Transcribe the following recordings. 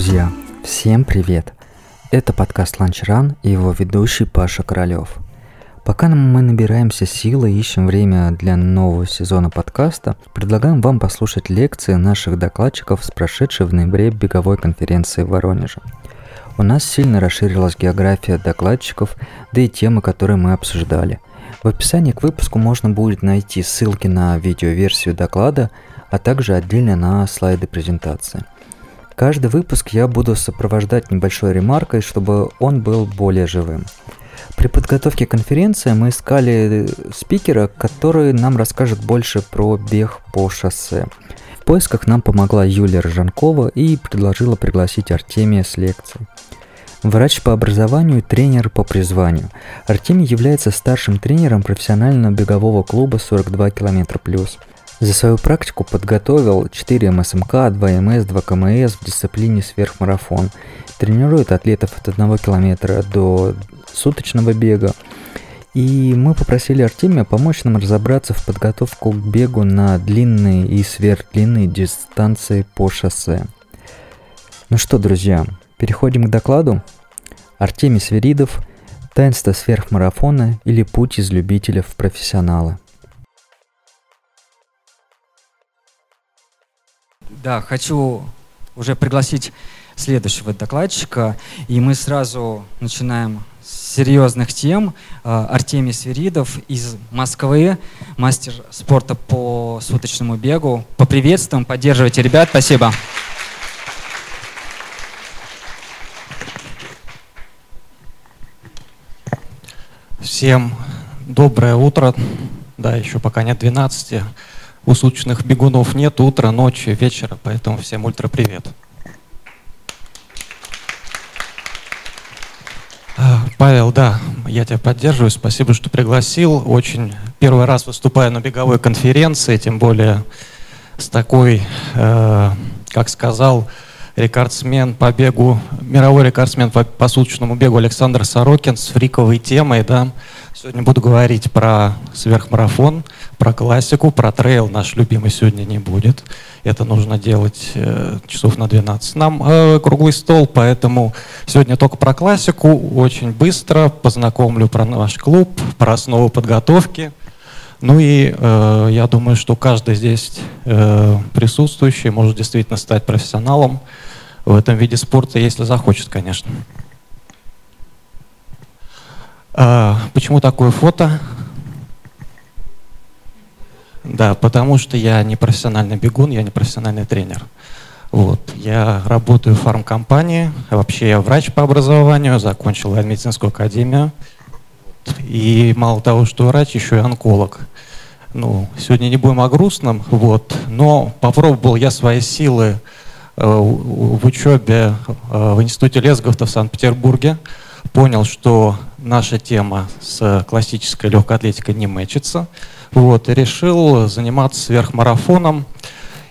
Друзья, всем привет! Это подкаст Ланчран и его ведущий Паша Королёв. Пока мы набираемся силы и ищем время для нового сезона подкаста, предлагаем вам послушать лекции наших докладчиков с прошедшей в ноябре беговой конференции в Воронеже. У нас сильно расширилась география докладчиков, да и темы, которые мы обсуждали. В описании к выпуску можно будет найти ссылки на видеоверсию доклада, а также отдельно на слайды презентации – Каждый выпуск я буду сопровождать небольшой ремаркой, чтобы он был более живым. При подготовке конференции мы искали спикера, который нам расскажет больше про бег по шоссе. В поисках нам помогла Юлия Рожанкова и предложила пригласить Артемия с лекцией. Врач по образованию и тренер по призванию. Артемий является старшим тренером профессионального бегового клуба 42 км плюс – за свою практику подготовил 4 МСМК, 2 МС, 2 КМС в дисциплине сверхмарафон. Тренирует атлетов от 1 километра до суточного бега. И мы попросили Артемия помочь нам разобраться в подготовку к бегу на длинные и сверхдлинные дистанции по шоссе. Ну что, друзья, переходим к докладу. Артемий Сверидов, таинство сверхмарафона или путь из любителя в профессионалы. Да, хочу уже пригласить следующего докладчика, и мы сразу начинаем с серьезных тем. А, Артемий Свиридов из Москвы, мастер спорта по суточному бегу. Поприветствуем, поддерживайте ребят, спасибо. Всем доброе утро. Да, еще пока нет 12 у суточных бегунов нет утра, ночи, вечера, поэтому всем ультра привет. А, Павел, да, я тебя поддерживаю, спасибо, что пригласил. Очень первый раз выступаю на беговой конференции, тем более с такой, э, как сказал, рекордсмен по бегу, мировой рекордсмен по, по суточному бегу Александр Сорокин с фриковой темой, да. Сегодня буду говорить про сверхмарафон, про классику, про трейл наш любимый сегодня не будет. Это нужно делать э, часов на 12. Нам э, круглый стол, поэтому сегодня только про классику, очень быстро познакомлю про наш клуб, про основу подготовки. Ну и э, я думаю, что каждый здесь э, присутствующий может действительно стать профессионалом в этом виде спорта, если захочет, конечно. А, почему такое фото? Да, потому что я не профессиональный бегун, я не профессиональный тренер. Вот. Я работаю в фармкомпании, вообще я врач по образованию, закончил медицинскую академию. И мало того, что врач, еще и онколог. Ну, сегодня не будем о грустном, вот, но попробовал я свои силы Э, в учебе э, в Институте Лесговта в Санкт-Петербурге понял, что наша тема с классической легкой атлетикой не мэчится. Вот, и решил заниматься сверхмарафоном.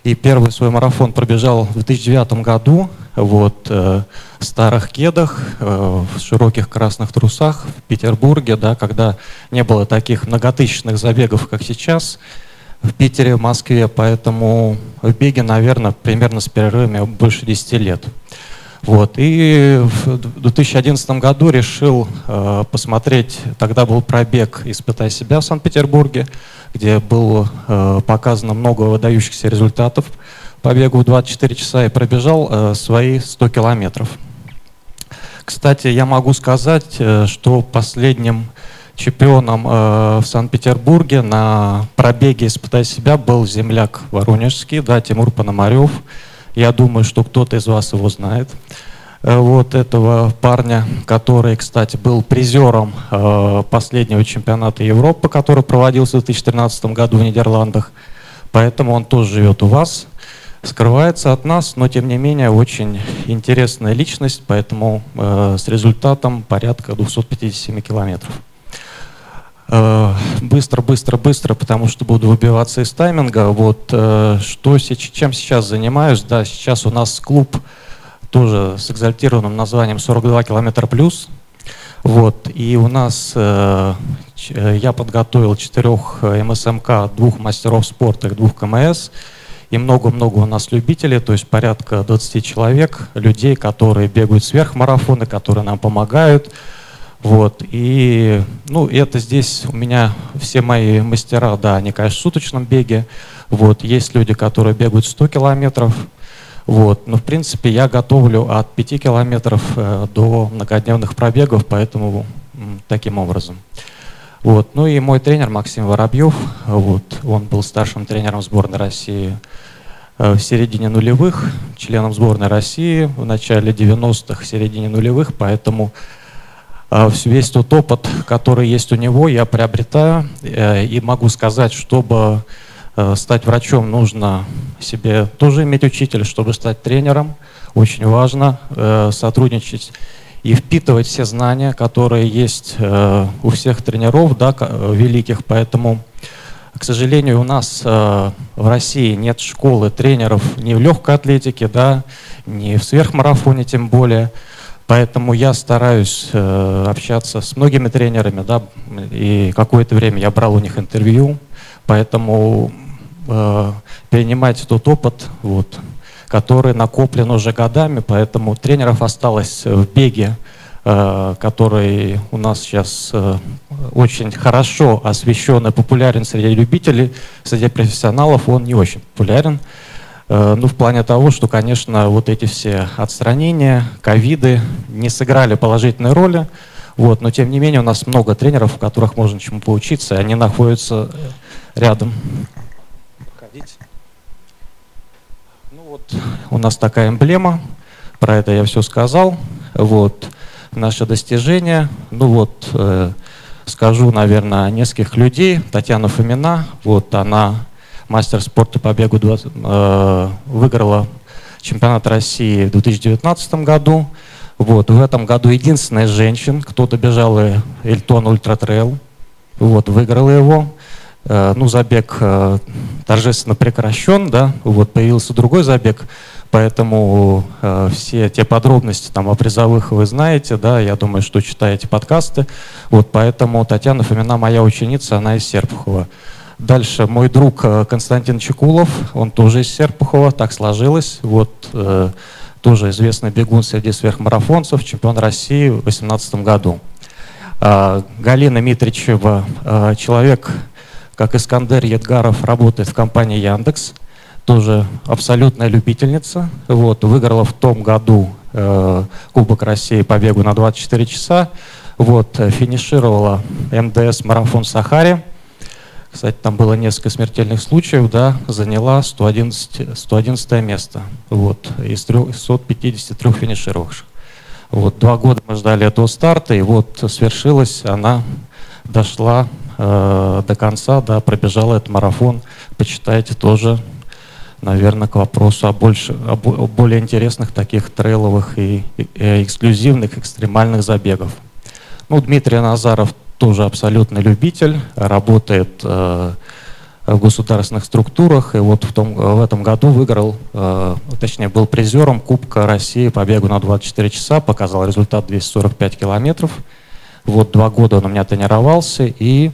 И первый свой марафон пробежал в 2009 году вот, э, в старых кедах, э, в широких красных трусах в Петербурге, да, когда не было таких многотысячных забегов, как сейчас в Питере, в Москве, поэтому в беге, наверное, примерно с перерывами больше 10 лет. Вот. И в 2011 году решил э, посмотреть, тогда был пробег «Испытай себя» в Санкт-Петербурге, где было э, показано много выдающихся результатов по бегу в 24 часа и пробежал э, свои 100 километров. Кстати, я могу сказать, э, что последним чемпионом э, в Санкт-Петербурге на пробеге «Испытай себя» был земляк воронежский, да, Тимур Пономарев. Я думаю, что кто-то из вас его знает. Э, вот этого парня, который, кстати, был призером э, последнего чемпионата Европы, который проводился в 2013 году в Нидерландах. Поэтому он тоже живет у вас скрывается от нас, но тем не менее очень интересная личность, поэтому э, с результатом порядка 257 километров. Быстро, быстро, быстро, потому что буду выбиваться из тайминга. Вот что, чем сейчас занимаюсь? Да, сейчас у нас клуб тоже с экзальтированным названием 42 километра плюс. Вот, и у нас э, я подготовил четырех МСМК, двух мастеров спорта и двух КМС. и много-много у нас любителей, то есть порядка 20 человек, людей, которые бегают сверхмарафоны, которые нам помогают. Вот, и, ну, это здесь у меня все мои мастера, да, они, конечно, в суточном беге. Вот, есть люди, которые бегают 100 километров, вот, но, в принципе, я готовлю от 5 километров э, до многодневных пробегов, поэтому таким образом. Вот. Ну и мой тренер Максим Воробьев, вот, он был старшим тренером сборной России э, в середине нулевых, членом сборной России в начале 90-х, в середине нулевых, поэтому э, весь тот опыт, который есть у него, я приобретаю и могу сказать, чтобы стать врачом, нужно себе тоже иметь учителя, чтобы стать тренером, очень важно сотрудничать и впитывать все знания, которые есть э, у всех тренеров да, великих. Поэтому, к сожалению, у нас э, в России нет школы тренеров ни в легкой атлетике, да, ни в сверхмарафоне тем более. Поэтому я стараюсь э, общаться с многими тренерами, да, и какое-то время я брал у них интервью, поэтому э, перенимать тот опыт, вот, который накоплен уже годами, поэтому тренеров осталось в беге, э, который у нас сейчас э, очень хорошо освещен и популярен среди любителей, среди профессионалов он не очень популярен. Э, ну, в плане того, что, конечно, вот эти все отстранения, ковиды не сыграли положительной роли, вот, но тем не менее у нас много тренеров, у которых можно чему поучиться, и они находятся рядом. У нас такая эмблема, про это я все сказал. Вот наше достижение. Ну вот, э, скажу, наверное, нескольких людей. Татьяна Фомина, вот она мастер спорта по бегу, 20, э, выиграла чемпионат России в 2019 году. Вот, в этом году единственная женщина, кто добежал Elton Ultra Trail, вот, выиграла его. Э, ну, забег э, торжественно прекращен, да, вот появился другой забег, поэтому э, все те подробности там о призовых вы знаете, да, я думаю, что читаете подкасты, вот поэтому Татьяна Фомина моя ученица, она из Серпухова. Дальше мой друг Константин Чекулов, он тоже из Серпухова, так сложилось, вот тоже известный бегун среди сверхмарафонцев, чемпион России в 2018 году. Галина Митричева, человек, как Искандер Едгаров работает в компании Яндекс, тоже абсолютная любительница. Вот, выиграла в том году э, Кубок России по бегу на 24 часа. Вот, э, финишировала МДС марафон Сахаре. Кстати, там было несколько смертельных случаев, да, заняла 111, 111 место вот, из 353 финишировавших. Вот, два года мы ждали этого старта, и вот свершилось, она дошла э, до конца, да, пробежала этот марафон. Почитайте тоже, наверное, к вопросу о, больше, о, о более интересных таких трейловых и, и, и эксклюзивных экстремальных забегов. Ну, Дмитрий Назаров тоже абсолютный любитель, работает э, в государственных структурах, и вот в, том, в этом году выиграл, э, точнее, был призером Кубка России по бегу на 24 часа, показал результат 245 километров. Вот два года он у меня тренировался, и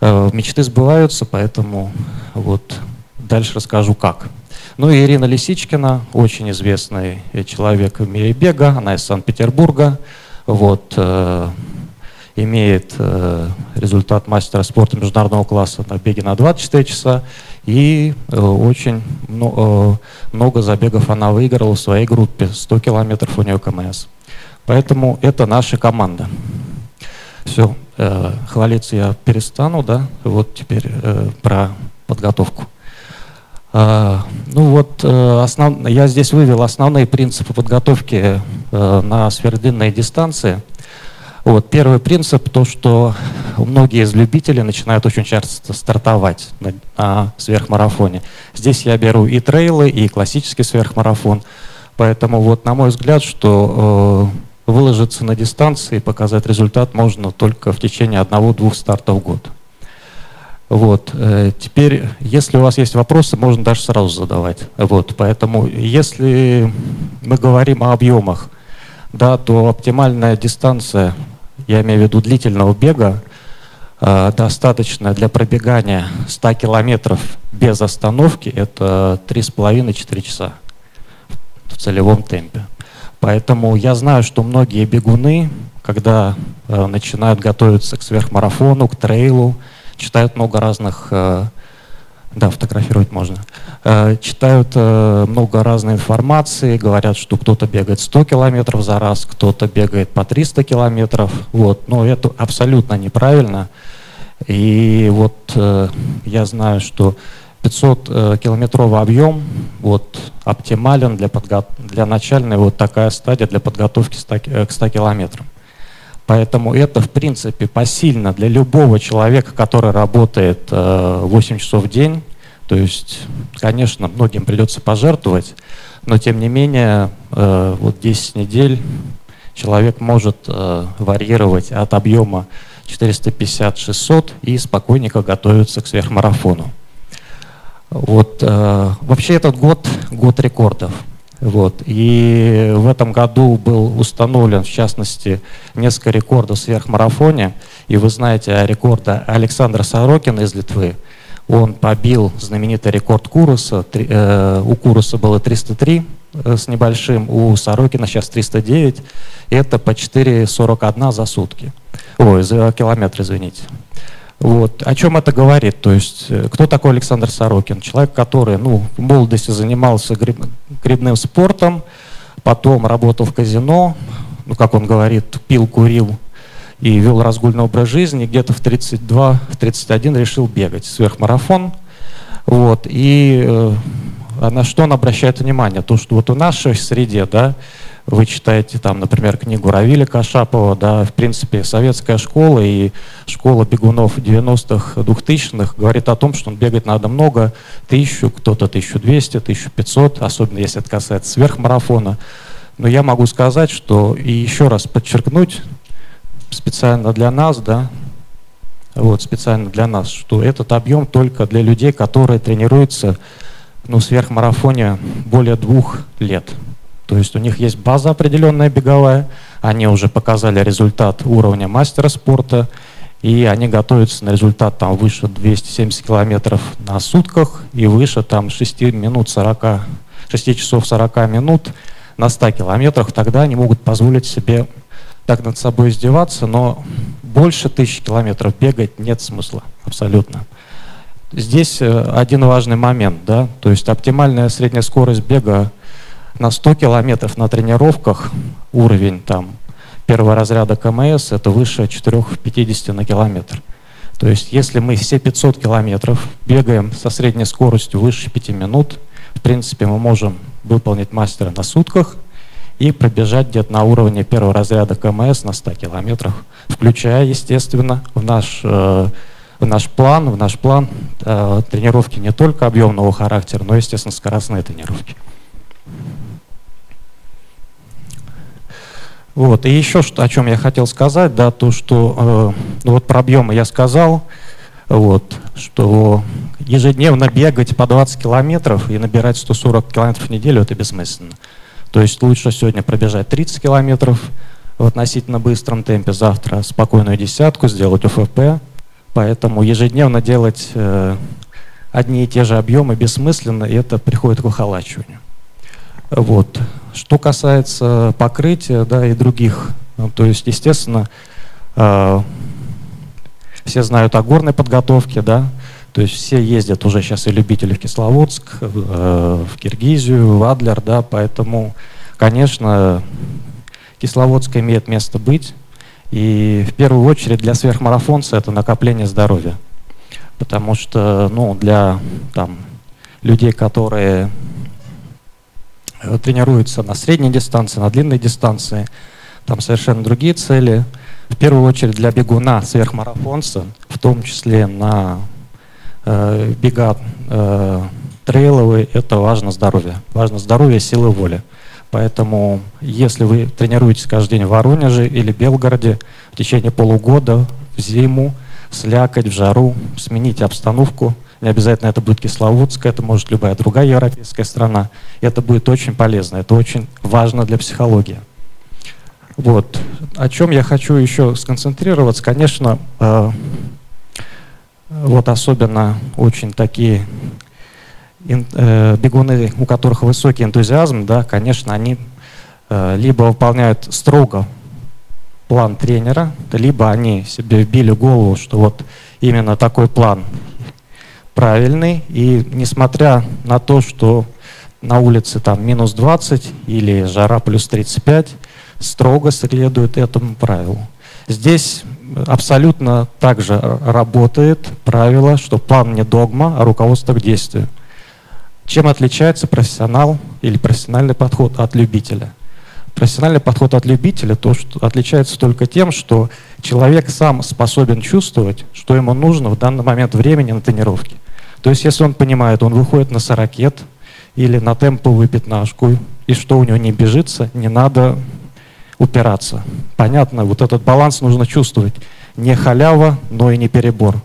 э, мечты сбываются, поэтому вот дальше расскажу как. Ну и Ирина Лисичкина, очень известный человек в мире бега, она из Санкт-Петербурга, вот, э, имеет э, результат мастера спорта международного класса на беге на 24 часа, и э, очень много, э, много забегов она выиграла в своей группе, 100 километров у нее КМС. Поэтому это наша команда. Все, э, хвалиться я перестану, да, вот теперь э, про подготовку. Э, ну вот, э, основ... я здесь вывел основные принципы подготовки э, на сверхдлинные дистанции. Вот, первый принцип, то, что многие из любителей начинают очень часто стартовать на, на сверхмарафоне. Здесь я беру и трейлы, и классический сверхмарафон. Поэтому вот, на мой взгляд, что э, выложиться на дистанции и показать результат можно только в течение одного-двух стартов в год. Вот. Э, теперь, если у вас есть вопросы, можно даже сразу задавать. Вот. Поэтому, если мы говорим о объемах, да, то оптимальная дистанция, я имею в виду длительного бега, э, достаточно для пробегания 100 километров без остановки, это 3,5-4 часа в целевом темпе. Поэтому я знаю, что многие бегуны, когда э, начинают готовиться к сверхмарафону, к трейлу, читают много разных э, да, фотографировать можно. Э, читают э, много разной информации, говорят, что кто-то бегает 100 километров за раз, кто-то бегает по 300 километров. Вот. Но это абсолютно неправильно. И вот э, я знаю, что 500 километровый объем вот, оптимален для, подго... для начальной вот такая стадия для подготовки к 100 километрам. Поэтому это, в принципе, посильно для любого человека, который работает 8 э, часов в день. То есть, конечно, многим придется пожертвовать, но тем не менее, э, вот 10 недель человек может э, варьировать от объема 450-600 и спокойненько готовиться к сверхмарафону. Вот, вообще этот год – год рекордов. Вот. И в этом году был установлен, в частности, несколько рекордов в сверхмарафоне. И вы знаете о рекорде Александра Сорокина из Литвы. Он побил знаменитый рекорд Куруса. Э, у Куруса было 303 э, с небольшим, у Сорокина сейчас 309. Это по 4,41 за сутки. Ой, за километр, извините. Вот. О чем это говорит? То есть, э, кто такой Александр Сорокин? Человек, который ну, в молодости занимался гриб, грибным спортом, потом работал в казино, ну, как он говорит, пил, курил и вел разгульный образ жизни. Где-то в 32-31 решил бегать сверхмарафон. Вот. И э, на что он обращает внимание? То, что вот в нашей среде, да, вы читаете там, например, книгу Равиля Кашапова, да, в принципе, советская школа и школа бегунов 90-х, 2000-х говорит о том, что он бегать надо много, тысячу, кто-то 1200, 1500, особенно если это касается сверхмарафона. Но я могу сказать, что и еще раз подчеркнуть специально для нас, да, вот специально для нас, что этот объем только для людей, которые тренируются ну, в сверхмарафоне более двух лет. То есть у них есть база определенная беговая, они уже показали результат уровня мастера спорта, и они готовятся на результат там выше 270 километров на сутках и выше там 6 минут 40, 6 часов 40 минут на 100 километрах, тогда они могут позволить себе так над собой издеваться, но больше тысячи километров бегать нет смысла абсолютно. Здесь э, один важный момент, да, то есть оптимальная средняя скорость бега на 100 километров на тренировках уровень там первого разряда КМС это выше 4,50 на километр. То есть если мы все 500 километров бегаем со средней скоростью выше 5 минут, в принципе мы можем выполнить мастера на сутках и пробежать где-то на уровне первого разряда КМС на 100 километрах, включая, естественно, в наш, э, в наш план, в наш план э, тренировки не только объемного характера, но, естественно, скоростные тренировки. Вот. И еще что, о чем я хотел сказать, да, то, что э, вот про объемы я сказал, вот, что ежедневно бегать по 20 километров и набирать 140 километров в неделю это бессмысленно. То есть лучше сегодня пробежать 30 километров в относительно быстром темпе, завтра спокойную десятку, сделать ОФП. Поэтому ежедневно делать э, одни и те же объемы бессмысленно, и это приходит к выхолачиванию. Вот. Что касается покрытия да, и других, ну, то есть, естественно, э, все знают о горной подготовке, да, то есть все ездят уже сейчас и любители в Кисловодск, э, в Киргизию, в Адлер, да, поэтому, конечно, Кисловодск имеет место быть. И в первую очередь для сверхмарафонца это накопление здоровья. Потому что ну, для там, людей, которые Э, тренируются на средней дистанции, на длинной дистанции. Там совершенно другие цели. В первую очередь для бегуна, сверхмарафонца, в том числе на э, бега э, трейловые, это важно здоровье. Важно здоровье, силы воли. Поэтому, если вы тренируетесь каждый день в Воронеже или Белгороде в течение полугода, в зиму, в слякоть, в жару, смените обстановку, не обязательно это будет Кисловодская, это может любая другая европейская страна. Это будет очень полезно, это очень важно для психологии. Вот. О чем я хочу еще сконцентрироваться, конечно, э, вот особенно очень такие э, бегуны, у которых высокий энтузиазм, да, конечно, они э, либо выполняют строго план тренера, либо они себе вбили голову, что вот именно такой план правильный, и несмотря на то, что на улице там минус 20 или жара плюс 35, строго следует этому правилу. Здесь абсолютно также работает правило, что план не догма, а руководство к действию. Чем отличается профессионал или профессиональный подход от любителя? Профессиональный подход от любителя то, что отличается только тем, что человек сам способен чувствовать, что ему нужно в данный момент времени на тренировке. То есть, если он понимает, он выходит на сорокет или на темповую пятнашку, и что у него не бежится, не надо упираться. Понятно, вот этот баланс нужно чувствовать. Не халява, но и не перебор.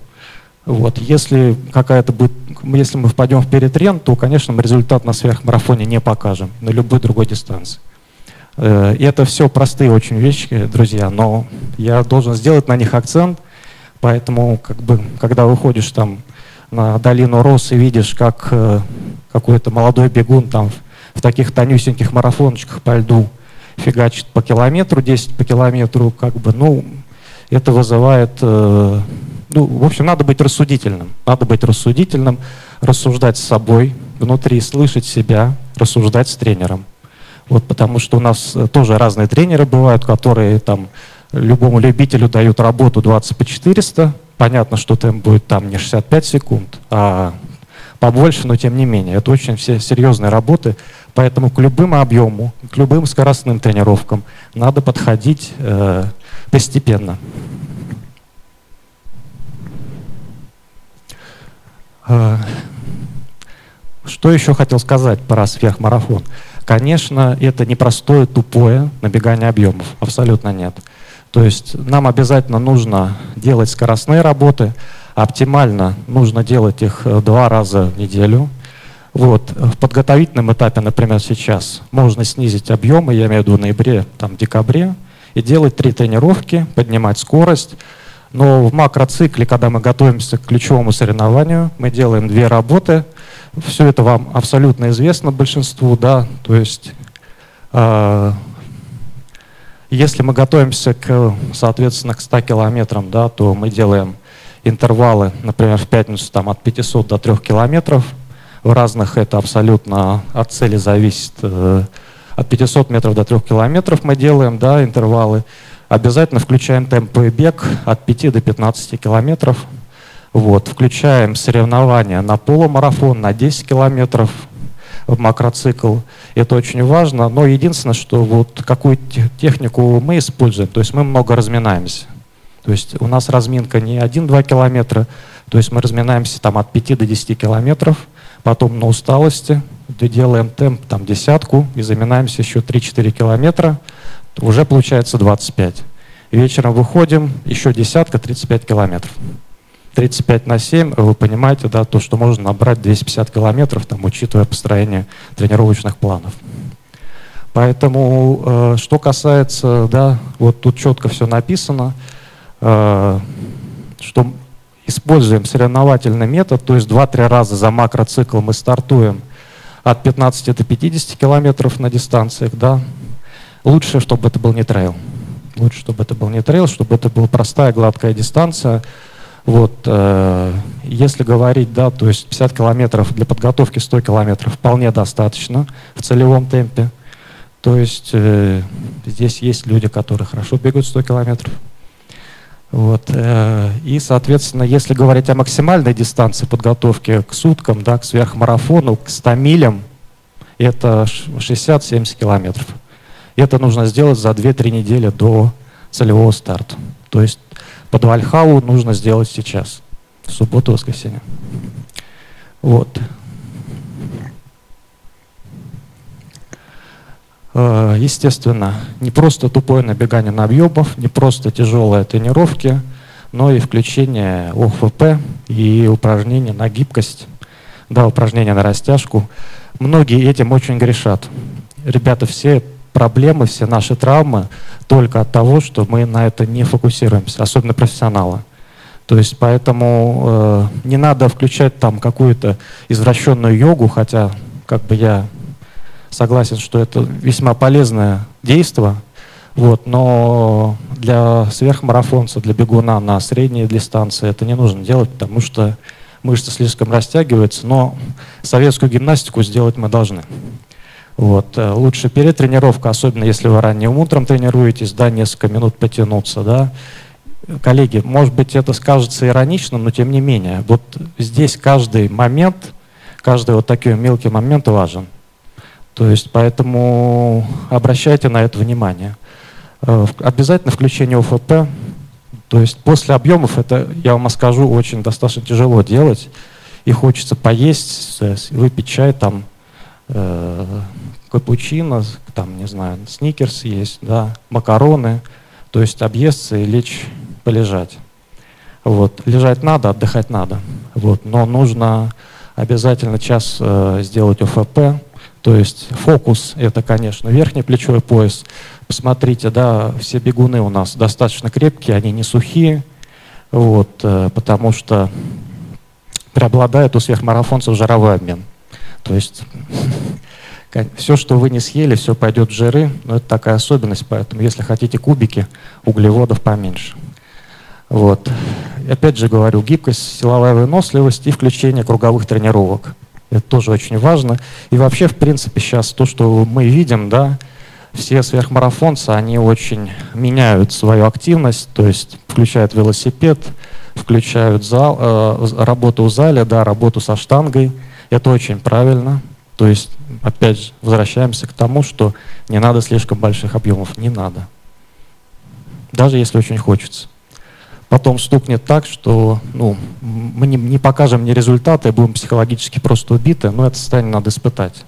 Вот. Если какая-то будет, если мы впадем в перетрен, то, конечно, мы результат на сверхмарафоне не покажем на любой другой дистанции. Э, и это все простые очень вещи, друзья, но я должен сделать на них акцент, поэтому, как бы, когда выходишь там на долину Рос и видишь, как э, какой-то молодой бегун там в таких тонюсеньких марафончиках по льду фигачит по километру, 10 по километру, как бы, ну, это вызывает, э, ну, в общем, надо быть рассудительным. Надо быть рассудительным, рассуждать с собой внутри, слышать себя, рассуждать с тренером. Вот потому что у нас э, тоже разные тренеры бывают, которые там любому любителю дают работу 20 по 400. Понятно, что темп будет там не 65 секунд, а побольше, но тем не менее. Это очень все серьезные работы, поэтому к любому объему, к любым скоростным тренировкам надо подходить э, постепенно. Э, что еще хотел сказать про сверхмарафон? Конечно, это не простое, тупое набегание объемов. Абсолютно нет. То есть нам обязательно нужно делать скоростные работы, оптимально нужно делать их э, два раза в неделю. Вот. В подготовительном этапе, например, сейчас можно снизить объемы, я имею в виду в ноябре, там, декабре, и делать три тренировки, поднимать скорость. Но в макроцикле, когда мы готовимся к ключевому соревнованию, мы делаем две работы. Все это вам абсолютно известно большинству, да, то есть э, если мы готовимся к, соответственно, к 100 километрам, да, то мы делаем интервалы, например, в пятницу там, от 500 до 3 километров. В разных это абсолютно от цели зависит. Э, от 500 метров до 3 километров мы делаем да, интервалы. Обязательно включаем темповый бег от 5 до 15 километров. Вот, включаем соревнования на полумарафон, на 10 километров в макроцикл. Это очень важно. Но единственное, что вот какую технику мы используем, то есть мы много разминаемся. То есть у нас разминка не 1-2 километра, то есть мы разминаемся там от 5 до 10 километров, потом на усталости делаем темп там десятку и заминаемся еще 3-4 километра, уже получается 25. Вечером выходим, еще десятка, 35 километров. 35 на 7, вы понимаете, да, то, что можно набрать 250 километров, там, учитывая построение тренировочных планов. Поэтому, э, что касается, да, вот тут четко все написано, Э, что используем соревновательный метод, то есть 2-3 раза за макроцикл мы стартуем от 15 до 50 километров на дистанциях, да, лучше, чтобы это был не трейл. Лучше, чтобы это был не трейл, чтобы это была простая гладкая дистанция. Вот, э, если говорить, да, то есть 50 километров для подготовки 100 километров вполне достаточно в целевом темпе. То есть э, здесь есть люди, которые хорошо бегают 100 километров, вот. Э, и, соответственно, если говорить о максимальной дистанции подготовки к суткам, да, к сверхмарафону, к 100 милям, это 60-70 километров. Это нужно сделать за 2-3 недели до целевого старта. То есть под Вальхалу нужно сделать сейчас, в субботу-воскресенье. Вот. Э, естественно, не просто тупое набегание на объемов, не просто тяжелые тренировки, но и включение ОФП и упражнения на гибкость, да, упражнения на растяжку. Многие этим очень грешат. Ребята, все проблемы, все наши травмы только от того, что мы на это не фокусируемся, особенно профессионалы. То есть поэтому э, не надо включать там какую-то извращенную йогу, хотя как бы я согласен, что это весьма полезное действие, вот, но для сверхмарафонца, для бегуна на средней дистанции это не нужно делать, потому что мышцы слишком растягиваются, но советскую гимнастику сделать мы должны. Вот. Э, лучше перед тренировкой, особенно если вы ранним утром тренируетесь, да, несколько минут потянуться, да. Коллеги, может быть, это скажется иронично, но тем не менее, вот здесь каждый момент, каждый вот такой мелкий момент важен. То есть поэтому обращайте на это внимание. Э, обязательно включение ОФП. То есть после объемов это, я вам скажу, очень достаточно тяжело делать. И хочется поесть, выпить чай, там, э, капучино, там, не знаю, сникерс есть, да, макароны. То есть объесться и лечь полежать. Вот. Лежать надо, отдыхать надо. Вот. Но нужно обязательно час э, сделать ОФП, то есть фокус – это, конечно, верхний плечевой пояс. Посмотрите, да, все бегуны у нас достаточно крепкие, они не сухие, вот, э, потому что преобладает у сверхмарафонцев жировой обмен. То есть все, что вы не съели, все пойдет в жиры, но это такая особенность, поэтому если хотите кубики, углеводов поменьше. Вот. Опять же говорю, гибкость, силовая выносливость и включение круговых тренировок. Это тоже очень важно. И вообще, в принципе, сейчас то, что мы видим, да, все сверхмарафонцы, они очень меняют свою активность, то есть включают велосипед, включают зал, э, работу в зале, да, работу со штангой. Это очень правильно. То есть, опять же, возвращаемся к тому, что не надо слишком больших объемов. Не надо. Даже если очень хочется потом стукнет так, что ну, мы не, не покажем ни результаты, будем психологически просто убиты, но это состояние надо испытать.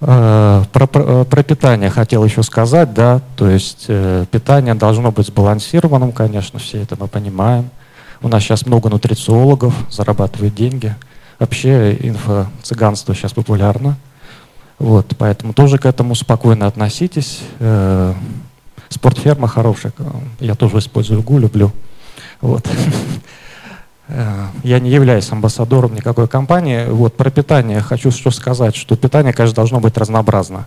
Э, про, про, э, про питание хотел еще сказать, да, то есть э, питание должно быть сбалансированным, конечно, все это мы понимаем. У нас сейчас много нутрициологов, зарабатывают деньги. Вообще инфо-цыганство сейчас популярно. Вот, поэтому тоже к этому спокойно относитесь. Э, Спортферма хорошая, я тоже использую ГУ, люблю. Вот. Э, я не являюсь амбассадором никакой компании. Вот про питание хочу что сказать, что питание, конечно, должно быть разнообразно.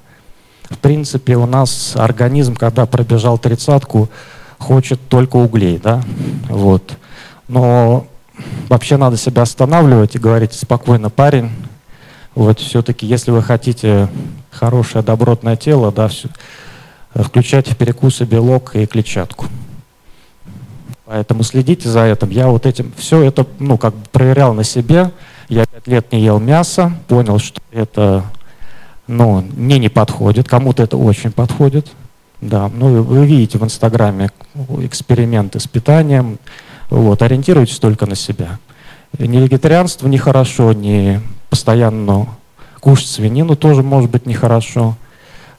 В принципе, у нас организм, когда пробежал тридцатку, хочет только углей, да, вот. Но вообще надо себя останавливать и говорить спокойно, парень, вот все-таки, если вы хотите хорошее, добротное тело, да, все, включать в перекусы белок и клетчатку. Поэтому следите за этим. Я вот этим все это, ну, как бы проверял на себе. Я пять лет не ел мясо, понял, что это, ну, мне не подходит. Кому-то это очень подходит. Да, ну, вы видите в Инстаграме эксперименты с питанием. Вот, ориентируйтесь только на себя. Не вегетарианство нехорошо, не постоянно кушать свинину тоже может быть нехорошо.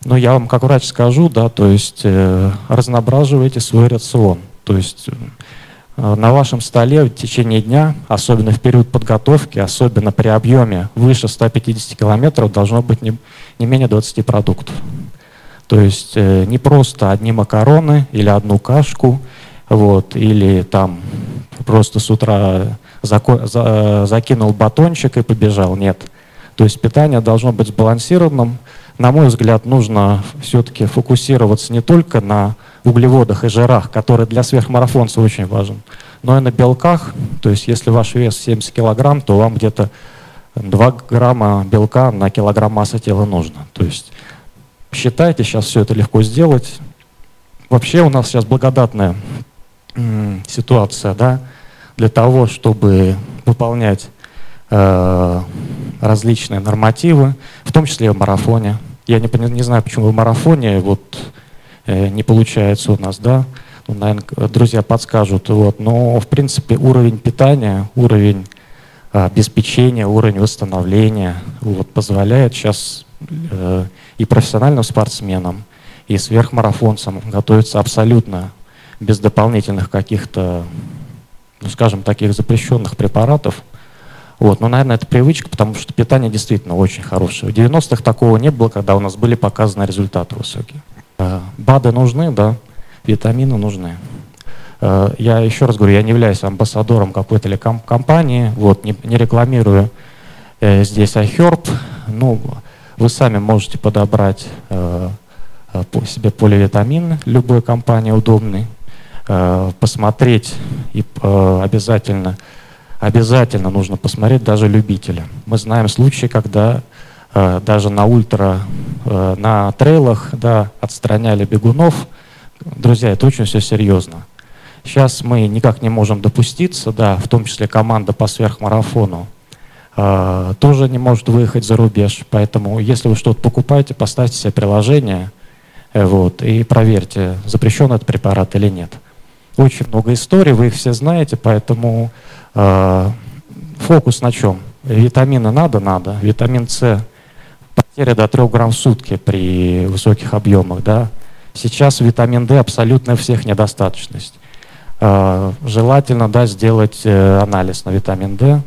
Но я вам как врач скажу, да, то есть э, разнообразивайте свой рацион. То есть э, на вашем столе в течение дня, особенно в период подготовки, особенно при объеме выше 150 километров, должно быть не, не менее 20 продуктов. То есть э, не просто одни макароны или одну кашку, вот, или там просто с утра зако, за, закинул батончик и побежал. Нет. То есть питание должно быть сбалансированным, на мой взгляд, нужно все-таки фокусироваться не только на углеводах и жирах, которые для сверхмарафонца очень важен, но и на белках. То есть если ваш вес 70 килограмм, то вам где-то 2 грамма белка на килограмм массы тела нужно. То есть считайте, сейчас все это легко сделать. Вообще у нас сейчас благодатная ситуация, да, для того, чтобы выполнять э, различные нормативы, в том числе и в марафоне. Я не, не знаю, почему в марафоне вот э, не получается у нас, да, ну, наверное, друзья подскажут, вот, но в принципе уровень питания, уровень э, обеспечения, уровень восстановления вот, позволяет сейчас э, и профессиональным спортсменам, и сверхмарафонцам готовиться абсолютно без дополнительных каких-то, ну, скажем, таких запрещенных препаратов, вот, но, наверное, это привычка, потому что питание действительно очень хорошее. В 90-х такого не было, когда у нас были показаны результаты высокие. Э, БАДы нужны, да, витамины нужны. Э, я еще раз говорю, я не являюсь амбассадором какой-то или компании, вот, не, не рекламирую э, здесь iHerb. Ну, вы сами можете подобрать себе поливитамин любой компании удобный, посмотреть и э, обязательно, обязательно нужно посмотреть даже любителя. Мы знаем случаи, когда э, даже на ультра, э, на трейлах да, отстраняли бегунов. Друзья, это очень все серьезно. Сейчас мы никак не можем допуститься, да, в том числе команда по сверхмарафону э, тоже не может выехать за рубеж. Поэтому, если вы что-то покупаете, поставьте себе приложение э, вот, и проверьте, запрещен этот препарат или нет. Очень много историй, вы их все знаете, поэтому э, фокус на чем? Витамины надо? Надо. Витамин С потеря до 3 грамм в сутки при высоких объемах. Да? Сейчас витамин D абсолютно всех недостаточность. Э, желательно да, сделать э, анализ на витамин D,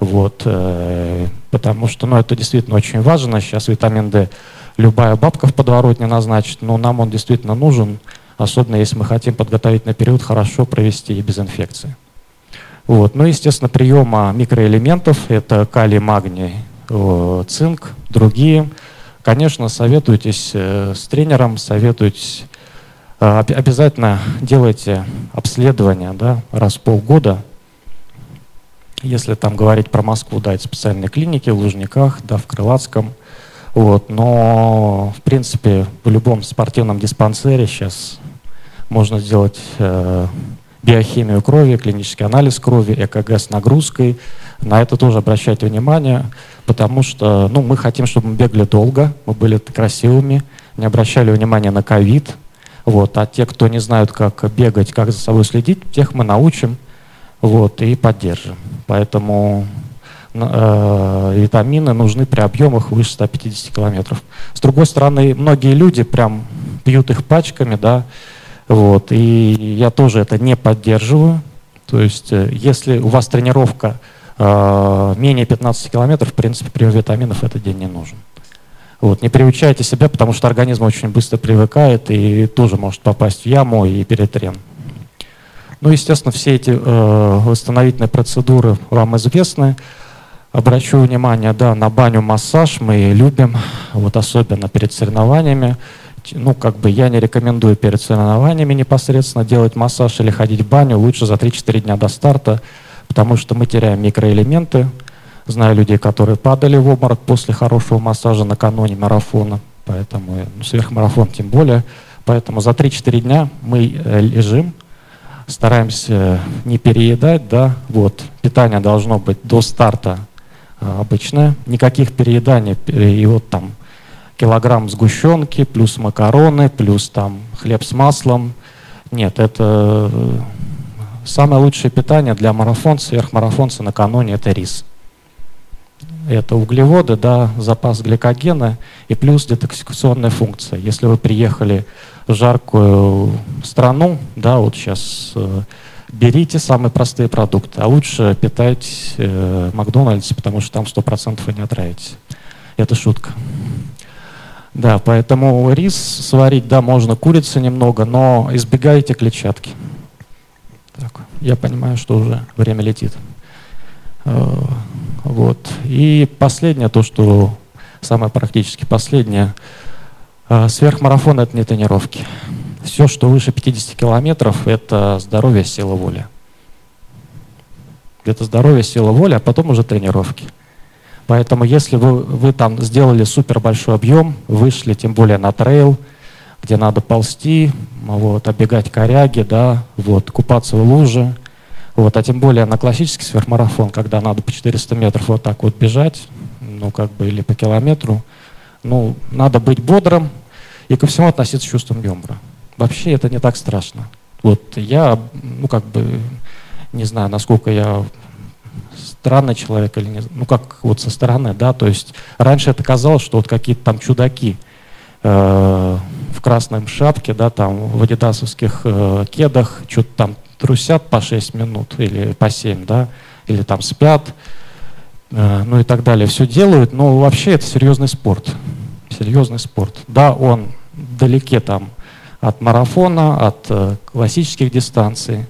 вот, э, потому что ну, это действительно очень важно. Сейчас витамин D любая бабка в подворотне назначит, но нам он действительно нужен, особенно если мы хотим подготовительный период хорошо провести и без инфекции. Вот. Ну, естественно, приема микроэлементов – это калий, магний, цинк, другие. Конечно, советуйтесь с тренером, советуйтесь а, обязательно делайте обследование да, раз в полгода. Если там говорить про Москву, да, это специальные клиники в Лужниках, да, в Крылатском. Вот, но, в принципе, в любом спортивном диспансере сейчас можно сделать э, биохимию крови, клинический анализ крови, ЭКГ с нагрузкой. На это тоже обращайте внимание, потому что ну, мы хотим, чтобы мы бегали долго, мы были красивыми, не обращали внимания на ковид, вот. А те, кто не знают, как бегать, как за собой следить, тех мы научим вот, и поддержим. Поэтому э, витамины нужны при объемах выше 150 километров. С другой стороны, многие люди прям пьют их пачками, да, вот, и я тоже это не поддерживаю. То есть, э, если у вас тренировка э, менее 15 километров, в принципе, прием витаминов этот день не нужен. Вот, не приучайте себя, потому что организм очень быстро привыкает и тоже может попасть в яму и перетрен. Ну, естественно, все эти э, восстановительные процедуры вам известны. Обращу внимание, да, на баню, массаж мы любим, вот особенно перед соревнованиями. Ну, как бы я не рекомендую перед соревнованиями непосредственно делать массаж или ходить в баню, лучше за 3-4 дня до старта, потому что мы теряем микроэлементы, Знаю людей, которые падали в обморок после хорошего массажа накануне марафона, поэтому ну, сверхмарафон тем более. Поэтому за 3-4 дня мы э, лежим, стараемся не переедать, да, вот, питание должно быть до старта а, обычное, никаких перееданий, и вот там килограмм сгущенки, плюс макароны, плюс там хлеб с маслом. Нет, это э, самое лучшее питание для марафонца, сверхмарафонца накануне это рис это углеводы, да, запас гликогена и плюс детоксикационная функция. Если вы приехали в жаркую страну, да, вот сейчас э, берите самые простые продукты, а лучше питайтесь э, Макдональдсе, потому что там 100% вы не отравитесь. Это шутка. Да, поэтому рис сварить, да, можно, курицы немного, но избегайте клетчатки. Так, я понимаю, что уже время летит. Э, вот. И последнее, то, что самое практически последнее, э, сверхмарафон – это не тренировки. Все, что выше 50 километров – это здоровье, сила воли. Это здоровье, сила воли, а потом уже тренировки. Поэтому если вы, вы там сделали супер большой объем, вышли тем более на трейл, где надо ползти, вот, оббегать коряги, да, вот, купаться в луже – вот, а тем более на классический сверхмарафон, когда надо по 400 метров вот так вот бежать, ну как бы или по километру, ну надо быть бодрым и ко всему относиться с чувством юмора. Вообще это не так страшно. Вот я, ну как бы, не знаю, насколько я странный человек или не, ну как вот со стороны, да, то есть раньше это казалось, что вот какие-то там чудаки э, в красном шапке, да, там в адидасовских э, кедах, что-то там трусят по 6 минут или по 7, да, или там спят, э, ну и так далее, все делают, но вообще это серьезный спорт, серьезный спорт. Да, он далеке там от марафона, от э, классических дистанций,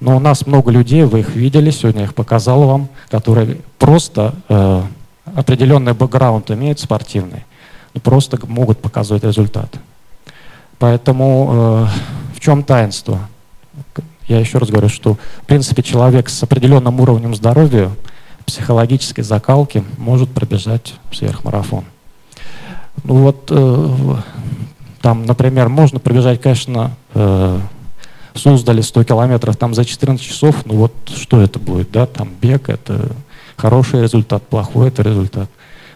Но у нас много людей, вы их видели, сегодня я их показал вам, которые просто э, определенный бэкграунд имеют спортивный, и просто могут показывать результат. Поэтому э, в чем таинство? Я еще раз говорю, что в принципе человек с определенным уровнем здоровья, психологической закалки может пробежать сверхмарафон. Ну вот э, там, например, можно пробежать, конечно, э, Суздали 100 километров там за 14 часов, ну вот что это будет, да, там бег, это хороший результат, плохой это результат.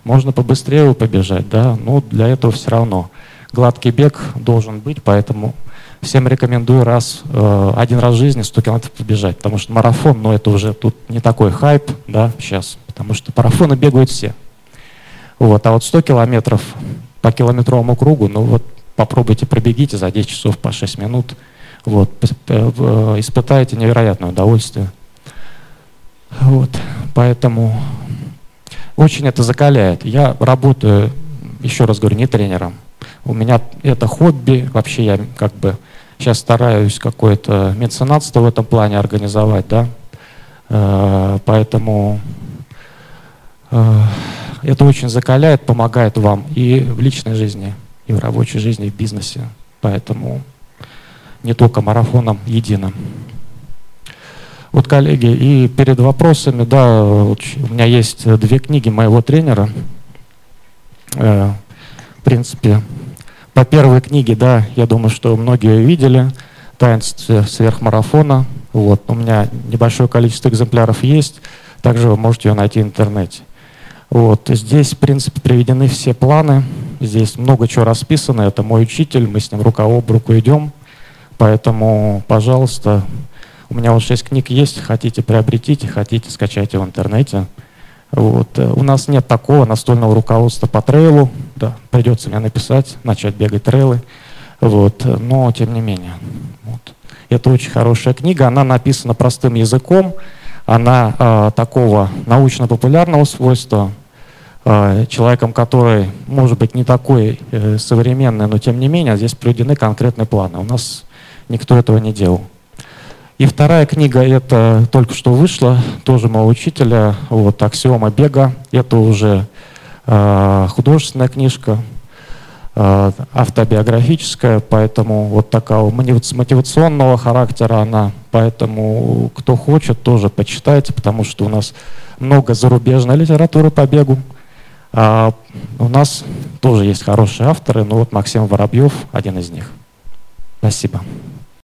Можно побыстрее побежать, да, но для этого все равно. Гладкий бег должен быть, поэтому всем рекомендую раз, э, один раз в жизни 100 километров побежать, потому что марафон, ну это уже тут не такой хайп, да, сейчас, потому что марафоны бегают все. Вот, а вот 100 километров по километровому кругу, ну вот попробуйте пробегите за 10 часов по 6 минут – вот, э, испытаете невероятное удовольствие. Вот, поэтому очень это закаляет. Я работаю, еще раз говорю, не тренером. У меня это хобби, вообще я как бы сейчас стараюсь какое-то меценатство в этом плане организовать, да, э, поэтому э, это очень закаляет, помогает вам и в личной жизни, и в рабочей жизни, и в бизнесе. Поэтому не только марафоном единым. Вот, коллеги, и перед вопросами, да, у меня есть две книги моего тренера. Э, в принципе, по первой книге, да, я думаю, что многие видели, «Таинство сверхмарафона». Вот, у меня небольшое количество экземпляров есть, также вы можете ее найти в интернете. Вот, здесь, в принципе, приведены все планы, здесь много чего расписано, это мой учитель, мы с ним рука об руку идем, Поэтому, пожалуйста, у меня вот шесть книг есть, хотите приобретите, хотите скачайте в интернете. Вот. Э, у нас нет такого настольного руководства по трейлу, да, придется мне написать, начать бегать трейлы, вот. но тем не менее. Вот. Это очень хорошая книга, она написана простым языком, она э, такого научно-популярного свойства, э, человеком, который, может быть, не такой э, современный, но тем не менее, здесь приведены конкретные планы. У нас никто этого не делал. И вторая книга, это только что вышла, тоже моего учителя, вот, «Аксиома бега». Это уже э, художественная книжка, э, автобиографическая, поэтому вот такого мотивационного характера она. Поэтому кто хочет, тоже почитайте, потому что у нас много зарубежной литературы по бегу. А у нас тоже есть хорошие авторы, но вот Максим Воробьев один из них. Спасибо.